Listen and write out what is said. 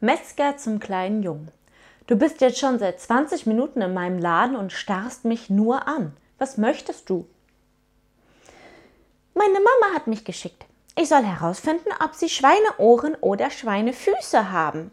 Metzger zum kleinen Jungen. Du bist jetzt schon seit 20 Minuten in meinem Laden und starrst mich nur an. Was möchtest du? Meine Mama hat mich geschickt. Ich soll herausfinden, ob sie Schweineohren oder Schweinefüße haben.